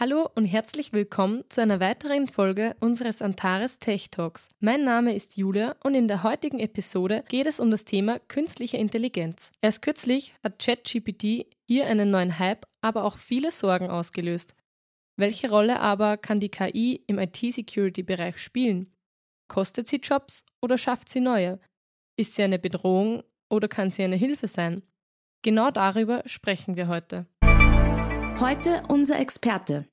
Hallo und herzlich willkommen zu einer weiteren Folge unseres Antares Tech Talks. Mein Name ist Julia und in der heutigen Episode geht es um das Thema künstliche Intelligenz. Erst kürzlich hat ChatGPT hier einen neuen Hype, aber auch viele Sorgen ausgelöst. Welche Rolle aber kann die KI im IT-Security-Bereich spielen? Kostet sie Jobs oder schafft sie neue? Ist sie eine Bedrohung oder kann sie eine Hilfe sein? Genau darüber sprechen wir heute. Heute unser Experte.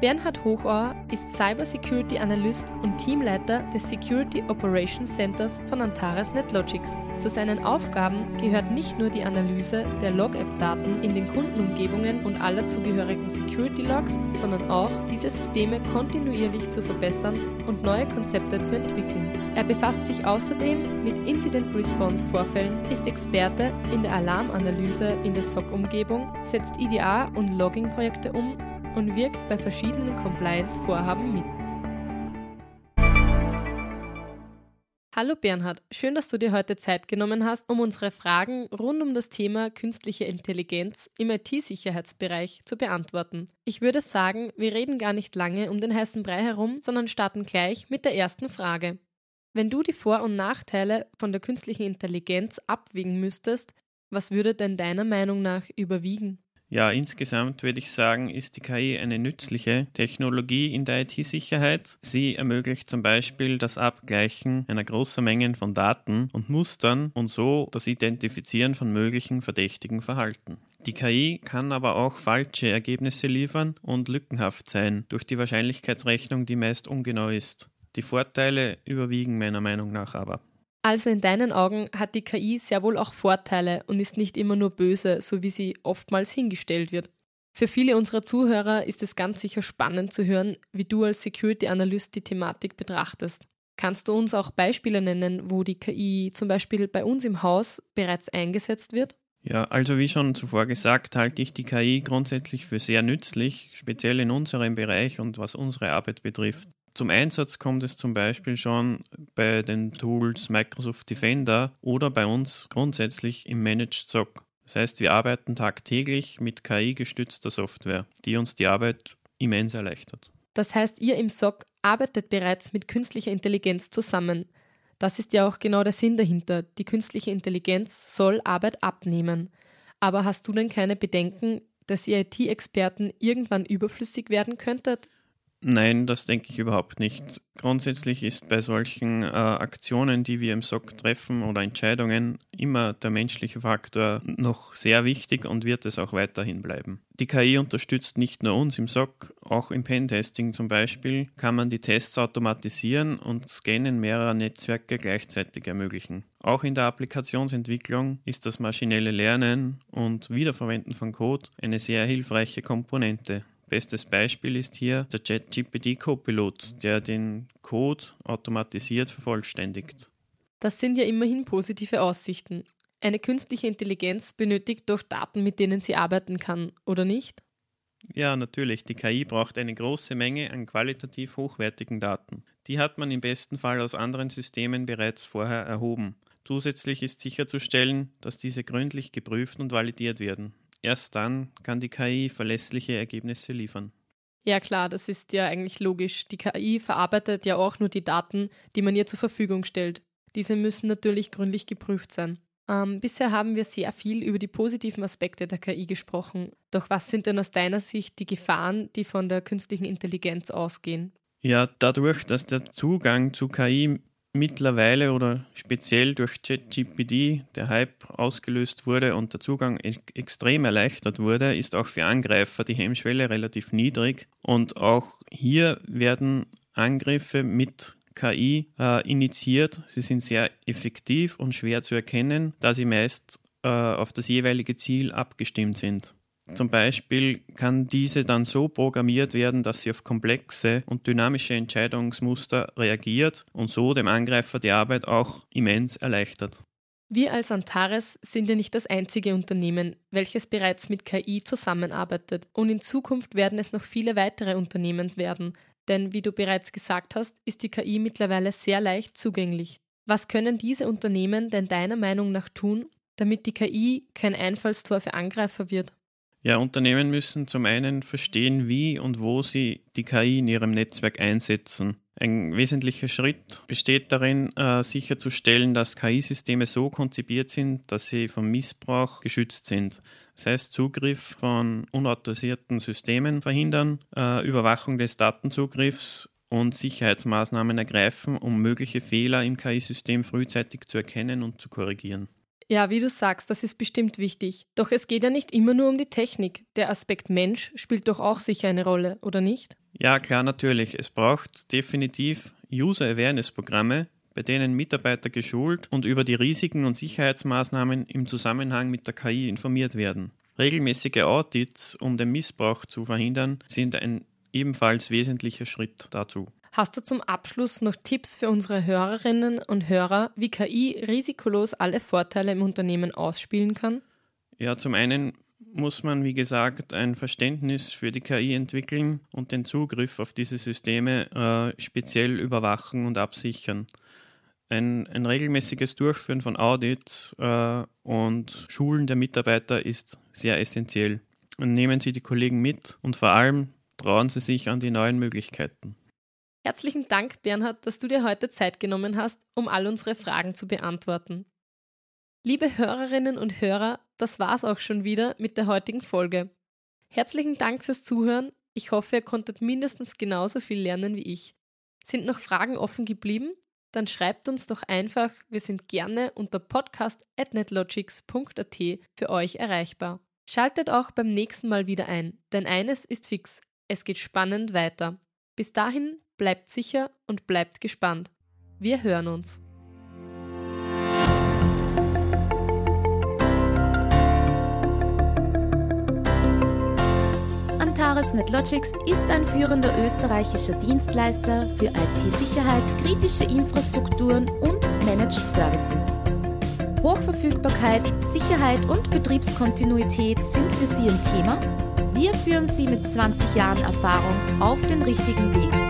Bernhard Hochauer ist Cybersecurity Analyst und Teamleiter des Security Operations Centers von Antares NetLogics. Zu seinen Aufgaben gehört nicht nur die Analyse der Log-App-Daten in den Kundenumgebungen und aller zugehörigen Security-Logs, sondern auch, diese Systeme kontinuierlich zu verbessern und neue Konzepte zu entwickeln. Er befasst sich außerdem mit Incident Response Vorfällen, ist Experte in der Alarmanalyse in der SOC-Umgebung, setzt IDA und Logging-Projekte um und wirkt bei verschiedenen Compliance-Vorhaben mit. Hallo Bernhard, schön, dass du dir heute Zeit genommen hast, um unsere Fragen rund um das Thema künstliche Intelligenz im IT-Sicherheitsbereich zu beantworten. Ich würde sagen, wir reden gar nicht lange um den heißen Brei herum, sondern starten gleich mit der ersten Frage. Wenn du die Vor- und Nachteile von der künstlichen Intelligenz abwägen müsstest, was würde denn deiner Meinung nach überwiegen? Ja, insgesamt würde ich sagen, ist die KI eine nützliche Technologie in der IT-Sicherheit. Sie ermöglicht zum Beispiel das Abgleichen einer großen Menge von Daten und Mustern und so das Identifizieren von möglichen verdächtigen Verhalten. Die KI kann aber auch falsche Ergebnisse liefern und lückenhaft sein durch die Wahrscheinlichkeitsrechnung, die meist ungenau ist. Die Vorteile überwiegen meiner Meinung nach aber. Also in deinen Augen hat die KI sehr wohl auch Vorteile und ist nicht immer nur böse, so wie sie oftmals hingestellt wird. Für viele unserer Zuhörer ist es ganz sicher spannend zu hören, wie du als Security Analyst die Thematik betrachtest. Kannst du uns auch Beispiele nennen, wo die KI zum Beispiel bei uns im Haus bereits eingesetzt wird? Ja, also wie schon zuvor gesagt, halte ich die KI grundsätzlich für sehr nützlich, speziell in unserem Bereich und was unsere Arbeit betrifft. Zum Einsatz kommt es zum Beispiel schon bei den Tools Microsoft Defender oder bei uns grundsätzlich im Managed SOC. Das heißt, wir arbeiten tagtäglich mit KI-gestützter Software, die uns die Arbeit immens erleichtert. Das heißt, ihr im SOC arbeitet bereits mit künstlicher Intelligenz zusammen. Das ist ja auch genau der Sinn dahinter. Die künstliche Intelligenz soll Arbeit abnehmen. Aber hast du denn keine Bedenken, dass ihr IT-Experten irgendwann überflüssig werden könntet? Nein, das denke ich überhaupt nicht. Grundsätzlich ist bei solchen äh, Aktionen, die wir im SOC treffen oder Entscheidungen, immer der menschliche Faktor noch sehr wichtig und wird es auch weiterhin bleiben. Die KI unterstützt nicht nur uns im SOC, auch im Pentesting zum Beispiel kann man die Tests automatisieren und Scannen mehrerer Netzwerke gleichzeitig ermöglichen. Auch in der Applikationsentwicklung ist das maschinelle Lernen und Wiederverwenden von Code eine sehr hilfreiche Komponente. Bestes Beispiel ist hier der ChatGPT Copilot, der den Code automatisiert vervollständigt. Das sind ja immerhin positive Aussichten. Eine künstliche Intelligenz benötigt doch Daten, mit denen sie arbeiten kann, oder nicht? Ja, natürlich. Die KI braucht eine große Menge an qualitativ hochwertigen Daten. Die hat man im besten Fall aus anderen Systemen bereits vorher erhoben. Zusätzlich ist sicherzustellen, dass diese gründlich geprüft und validiert werden. Erst dann kann die KI verlässliche Ergebnisse liefern. Ja klar, das ist ja eigentlich logisch. Die KI verarbeitet ja auch nur die Daten, die man ihr zur Verfügung stellt. Diese müssen natürlich gründlich geprüft sein. Ähm, bisher haben wir sehr viel über die positiven Aspekte der KI gesprochen. Doch was sind denn aus deiner Sicht die Gefahren, die von der künstlichen Intelligenz ausgehen? Ja, dadurch, dass der Zugang zu KI mittlerweile oder speziell durch ChatGPT der Hype ausgelöst wurde und der Zugang e extrem erleichtert wurde, ist auch für Angreifer die Hemmschwelle relativ niedrig. Und auch hier werden Angriffe mit KI äh, initiiert. Sie sind sehr effektiv und schwer zu erkennen, da sie meist äh, auf das jeweilige Ziel abgestimmt sind. Zum Beispiel kann diese dann so programmiert werden, dass sie auf komplexe und dynamische Entscheidungsmuster reagiert und so dem Angreifer die Arbeit auch immens erleichtert. Wir als Antares sind ja nicht das einzige Unternehmen, welches bereits mit KI zusammenarbeitet und in Zukunft werden es noch viele weitere Unternehmen werden, denn wie du bereits gesagt hast, ist die KI mittlerweile sehr leicht zugänglich. Was können diese Unternehmen denn deiner Meinung nach tun, damit die KI kein Einfallstor für Angreifer wird? Ja, Unternehmen müssen zum einen verstehen, wie und wo sie die KI in ihrem Netzwerk einsetzen. Ein wesentlicher Schritt besteht darin, äh, sicherzustellen, dass KI-Systeme so konzipiert sind, dass sie vom Missbrauch geschützt sind. Das heißt, Zugriff von unautorisierten Systemen verhindern, äh, Überwachung des Datenzugriffs und Sicherheitsmaßnahmen ergreifen, um mögliche Fehler im KI-System frühzeitig zu erkennen und zu korrigieren. Ja, wie du sagst, das ist bestimmt wichtig. Doch es geht ja nicht immer nur um die Technik. Der Aspekt Mensch spielt doch auch sicher eine Rolle, oder nicht? Ja, klar, natürlich. Es braucht definitiv User-Awareness-Programme, bei denen Mitarbeiter geschult und über die Risiken und Sicherheitsmaßnahmen im Zusammenhang mit der KI informiert werden. Regelmäßige Audits, um den Missbrauch zu verhindern, sind ein ebenfalls wesentlicher Schritt dazu. Hast du zum Abschluss noch Tipps für unsere Hörerinnen und Hörer, wie KI risikolos alle Vorteile im Unternehmen ausspielen kann? Ja, zum einen muss man, wie gesagt, ein Verständnis für die KI entwickeln und den Zugriff auf diese Systeme äh, speziell überwachen und absichern. Ein, ein, regelmäßiges Durchführen von Audits äh, und Schulen der Mitarbeiter ist sehr essentiell. Und nehmen Sie die Kollegen mit und vor allem trauen Sie sich an die neuen Möglichkeiten. Herzlichen Dank, Bernhard, dass du dir heute Zeit genommen hast, um all unsere Fragen zu beantworten. Liebe Hörerinnen und Hörer, das war's auch schon wieder mit der heutigen Folge. Herzlichen Dank fürs Zuhören. Ich hoffe, ihr konntet mindestens genauso viel lernen wie ich. Sind noch Fragen offen geblieben? Dann schreibt uns doch einfach, wir sind gerne unter podcast.netlogics.at für euch erreichbar. Schaltet auch beim nächsten Mal wieder ein, denn eines ist fix, es geht spannend weiter. Bis dahin bleibt sicher und bleibt gespannt. Wir hören uns. Antares NetLogics ist ein führender österreichischer Dienstleister für IT-Sicherheit, kritische Infrastrukturen und Managed Services. Hochverfügbarkeit, Sicherheit und Betriebskontinuität sind für Sie ein Thema? Wir führen Sie mit 20 Jahren Erfahrung auf den richtigen Weg.